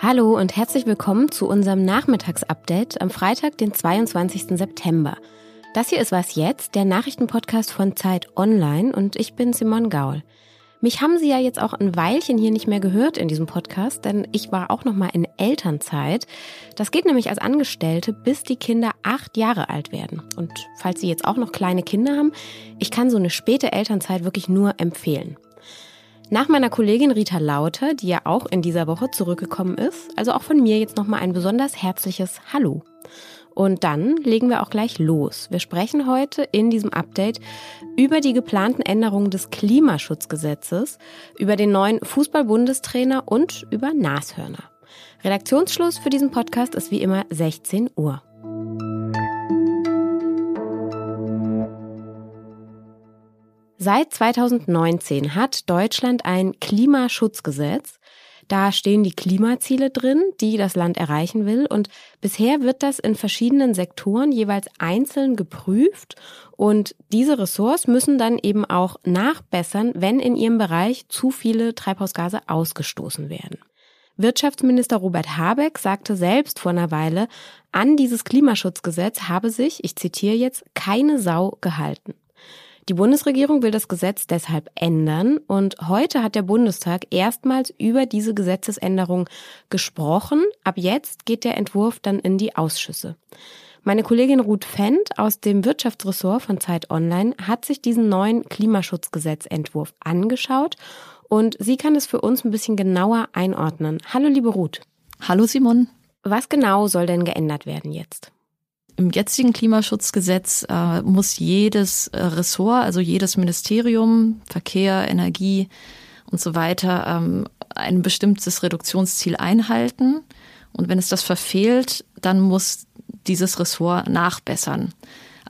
Hallo und herzlich willkommen zu unserem Nachmittagsupdate am Freitag, den 22. September. Das hier ist Was jetzt, der Nachrichtenpodcast von Zeit Online und ich bin Simon Gaul. Mich haben Sie ja jetzt auch ein Weilchen hier nicht mehr gehört in diesem Podcast, denn ich war auch noch mal in Elternzeit. Das geht nämlich als Angestellte, bis die Kinder acht Jahre alt werden. Und falls Sie jetzt auch noch kleine Kinder haben, ich kann so eine späte Elternzeit wirklich nur empfehlen. Nach meiner Kollegin Rita Lauter, die ja auch in dieser Woche zurückgekommen ist, also auch von mir jetzt noch mal ein besonders herzliches Hallo. Und dann legen wir auch gleich los. Wir sprechen heute in diesem Update über die geplanten Änderungen des Klimaschutzgesetzes, über den neuen Fußball-Bundestrainer und über Nashörner. Redaktionsschluss für diesen Podcast ist wie immer 16 Uhr. Seit 2019 hat Deutschland ein Klimaschutzgesetz. Da stehen die Klimaziele drin, die das Land erreichen will. Und bisher wird das in verschiedenen Sektoren jeweils einzeln geprüft. Und diese Ressorts müssen dann eben auch nachbessern, wenn in ihrem Bereich zu viele Treibhausgase ausgestoßen werden. Wirtschaftsminister Robert Habeck sagte selbst vor einer Weile, an dieses Klimaschutzgesetz habe sich, ich zitiere jetzt, keine Sau gehalten. Die Bundesregierung will das Gesetz deshalb ändern und heute hat der Bundestag erstmals über diese Gesetzesänderung gesprochen. Ab jetzt geht der Entwurf dann in die Ausschüsse. Meine Kollegin Ruth Fendt aus dem Wirtschaftsressort von Zeit Online hat sich diesen neuen Klimaschutzgesetzentwurf angeschaut und sie kann es für uns ein bisschen genauer einordnen. Hallo liebe Ruth. Hallo Simon. Was genau soll denn geändert werden jetzt? Im jetzigen Klimaschutzgesetz äh, muss jedes äh, Ressort, also jedes Ministerium, Verkehr, Energie und so weiter, ähm, ein bestimmtes Reduktionsziel einhalten. Und wenn es das verfehlt, dann muss dieses Ressort nachbessern.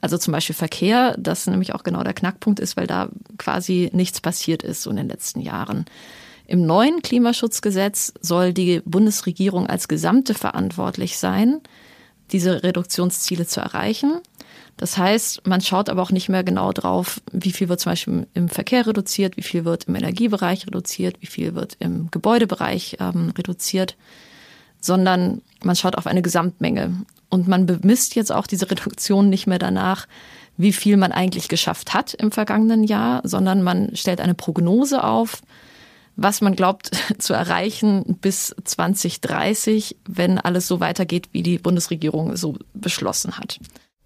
Also zum Beispiel Verkehr, das nämlich auch genau der Knackpunkt ist, weil da quasi nichts passiert ist so in den letzten Jahren. Im neuen Klimaschutzgesetz soll die Bundesregierung als Gesamte verantwortlich sein diese Reduktionsziele zu erreichen. Das heißt, man schaut aber auch nicht mehr genau drauf, wie viel wird zum Beispiel im Verkehr reduziert, wie viel wird im Energiebereich reduziert, wie viel wird im Gebäudebereich ähm, reduziert, sondern man schaut auf eine Gesamtmenge. Und man bemisst jetzt auch diese Reduktion nicht mehr danach, wie viel man eigentlich geschafft hat im vergangenen Jahr, sondern man stellt eine Prognose auf, was man glaubt zu erreichen bis 2030, wenn alles so weitergeht, wie die Bundesregierung so beschlossen hat.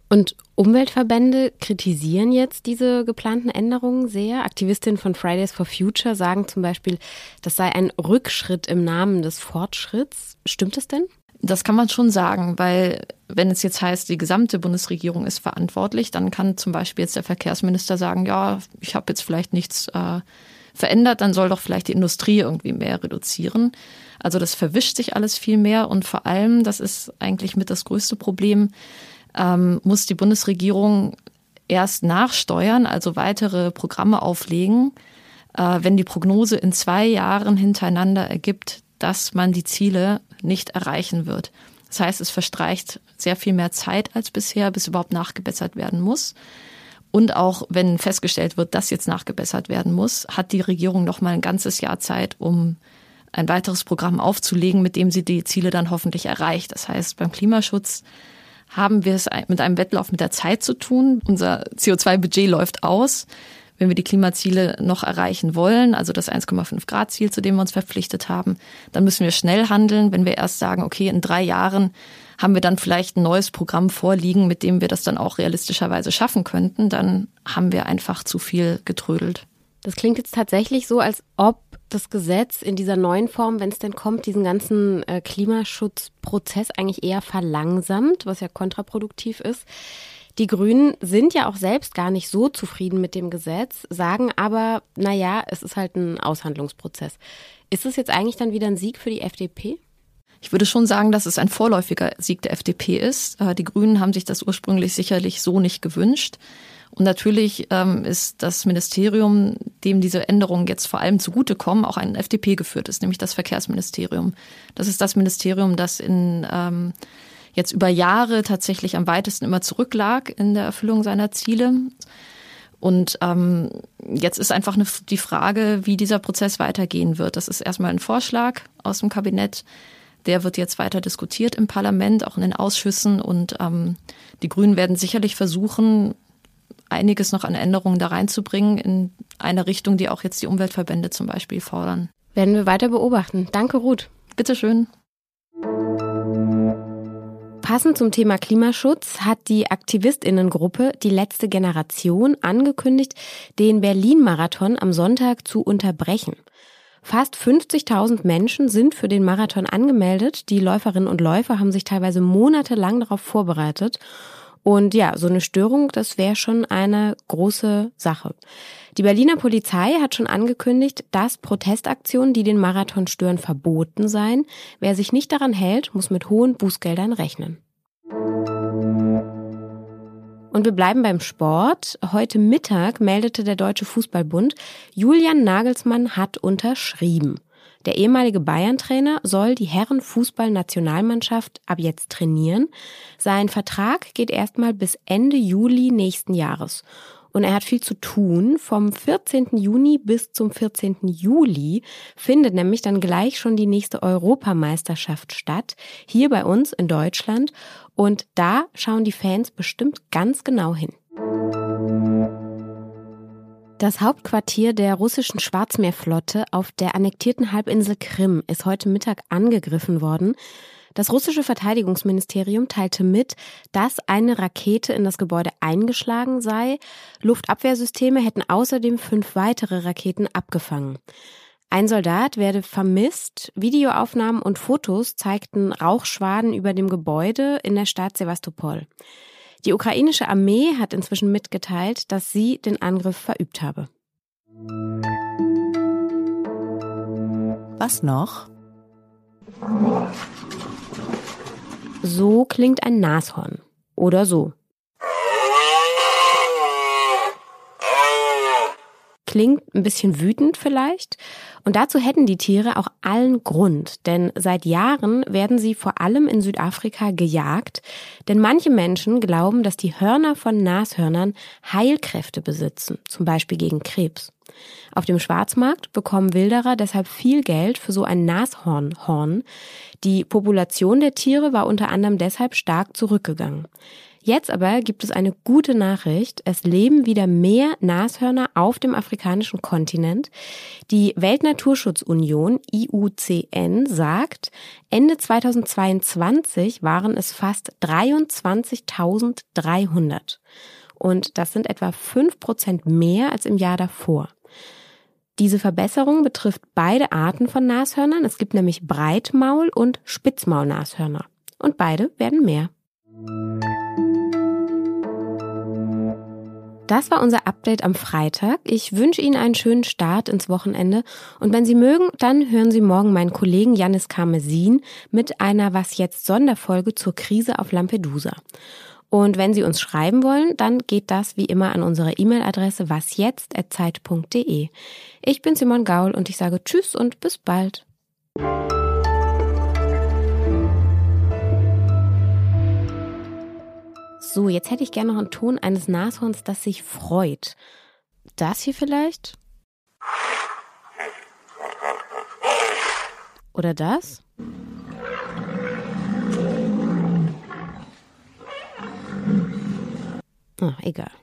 Und Umweltverbände kritisieren jetzt diese geplanten Änderungen sehr. Aktivistinnen von Fridays for Future sagen zum Beispiel, das sei ein Rückschritt im Namen des Fortschritts. Stimmt das denn? Das kann man schon sagen, weil wenn es jetzt heißt, die gesamte Bundesregierung ist verantwortlich, dann kann zum Beispiel jetzt der Verkehrsminister sagen, ja, ich habe jetzt vielleicht nichts äh, verändert, dann soll doch vielleicht die Industrie irgendwie mehr reduzieren. Also das verwischt sich alles viel mehr und vor allem, das ist eigentlich mit das größte Problem, ähm, muss die Bundesregierung erst nachsteuern, also weitere Programme auflegen, äh, wenn die Prognose in zwei Jahren hintereinander ergibt, dass man die Ziele nicht erreichen wird. Das heißt, es verstreicht sehr viel mehr Zeit als bisher, bis überhaupt nachgebessert werden muss. Und auch wenn festgestellt wird, dass jetzt nachgebessert werden muss, hat die Regierung noch mal ein ganzes Jahr Zeit, um ein weiteres Programm aufzulegen, mit dem sie die Ziele dann hoffentlich erreicht. Das heißt, beim Klimaschutz haben wir es mit einem Wettlauf mit der Zeit zu tun. Unser CO2-Budget läuft aus. Wenn wir die Klimaziele noch erreichen wollen, also das 1,5 Grad Ziel, zu dem wir uns verpflichtet haben, dann müssen wir schnell handeln. Wenn wir erst sagen, okay, in drei Jahren haben wir dann vielleicht ein neues Programm vorliegen, mit dem wir das dann auch realistischerweise schaffen könnten, dann haben wir einfach zu viel getrödelt. Das klingt jetzt tatsächlich so, als ob das Gesetz in dieser neuen Form, wenn es denn kommt, diesen ganzen äh, Klimaschutzprozess eigentlich eher verlangsamt, was ja kontraproduktiv ist. Die Grünen sind ja auch selbst gar nicht so zufrieden mit dem Gesetz, sagen aber, na ja, es ist halt ein Aushandlungsprozess. Ist es jetzt eigentlich dann wieder ein Sieg für die FDP? Ich würde schon sagen, dass es ein vorläufiger Sieg der FDP ist. Äh, die Grünen haben sich das ursprünglich sicherlich so nicht gewünscht. Und natürlich ähm, ist das Ministerium, dem diese Änderungen jetzt vor allem zugutekommen, auch ein FDP geführt ist, nämlich das Verkehrsministerium. Das ist das Ministerium, das in ähm, jetzt über Jahre tatsächlich am weitesten immer zurücklag in der Erfüllung seiner Ziele. Und ähm, jetzt ist einfach eine, die Frage, wie dieser Prozess weitergehen wird. Das ist erstmal ein Vorschlag aus dem Kabinett. Der wird jetzt weiter diskutiert im Parlament, auch in den Ausschüssen. Und ähm, die Grünen werden sicherlich versuchen, einiges noch an Änderungen da reinzubringen in eine Richtung, die auch jetzt die Umweltverbände zum Beispiel fordern. Werden wir weiter beobachten. Danke, Ruth. Bitteschön. Passend zum Thema Klimaschutz hat die Aktivistinnengruppe Die letzte Generation angekündigt, den Berlin-Marathon am Sonntag zu unterbrechen. Fast 50.000 Menschen sind für den Marathon angemeldet. Die Läuferinnen und Läufer haben sich teilweise monatelang darauf vorbereitet. Und ja, so eine Störung, das wäre schon eine große Sache. Die Berliner Polizei hat schon angekündigt, dass Protestaktionen, die den Marathon stören, verboten seien. Wer sich nicht daran hält, muss mit hohen Bußgeldern rechnen. Und wir bleiben beim Sport. Heute Mittag meldete der Deutsche Fußballbund, Julian Nagelsmann hat unterschrieben. Der ehemalige Bayern-Trainer soll die Herren-Fußball-Nationalmannschaft ab jetzt trainieren. Sein Vertrag geht erstmal bis Ende Juli nächsten Jahres. Und er hat viel zu tun. Vom 14. Juni bis zum 14. Juli findet nämlich dann gleich schon die nächste Europameisterschaft statt. Hier bei uns in Deutschland. Und da schauen die Fans bestimmt ganz genau hin. Das Hauptquartier der russischen Schwarzmeerflotte auf der annektierten Halbinsel Krim ist heute Mittag angegriffen worden. Das russische Verteidigungsministerium teilte mit, dass eine Rakete in das Gebäude eingeschlagen sei. Luftabwehrsysteme hätten außerdem fünf weitere Raketen abgefangen. Ein Soldat werde vermisst. Videoaufnahmen und Fotos zeigten Rauchschwaden über dem Gebäude in der Stadt Sevastopol. Die ukrainische Armee hat inzwischen mitgeteilt, dass sie den Angriff verübt habe. Was noch? So klingt ein Nashorn. Oder so. Klingt ein bisschen wütend vielleicht. Und dazu hätten die Tiere auch allen Grund, denn seit Jahren werden sie vor allem in Südafrika gejagt, denn manche Menschen glauben, dass die Hörner von Nashörnern Heilkräfte besitzen, zum Beispiel gegen Krebs. Auf dem Schwarzmarkt bekommen Wilderer deshalb viel Geld für so ein Nashornhorn. Die Population der Tiere war unter anderem deshalb stark zurückgegangen. Jetzt aber gibt es eine gute Nachricht. Es leben wieder mehr Nashörner auf dem afrikanischen Kontinent. Die Weltnaturschutzunion IUCN sagt, Ende 2022 waren es fast 23.300. Und das sind etwa fünf Prozent mehr als im Jahr davor. Diese Verbesserung betrifft beide Arten von Nashörnern. Es gibt nämlich Breitmaul- und Spitzmaulnashörner. Und beide werden mehr. Das war unser Update am Freitag. Ich wünsche Ihnen einen schönen Start ins Wochenende und wenn Sie mögen, dann hören Sie morgen meinen Kollegen Janis Karmesin mit einer Was jetzt Sonderfolge zur Krise auf Lampedusa. Und wenn Sie uns schreiben wollen, dann geht das wie immer an unsere E-Mail-Adresse wasjetzt@zeit.de. Ich bin Simon Gaul und ich sage Tschüss und bis bald. So, jetzt hätte ich gerne noch einen Ton eines Nashorns, das sich freut. Das hier vielleicht? Oder das? Oh, egal.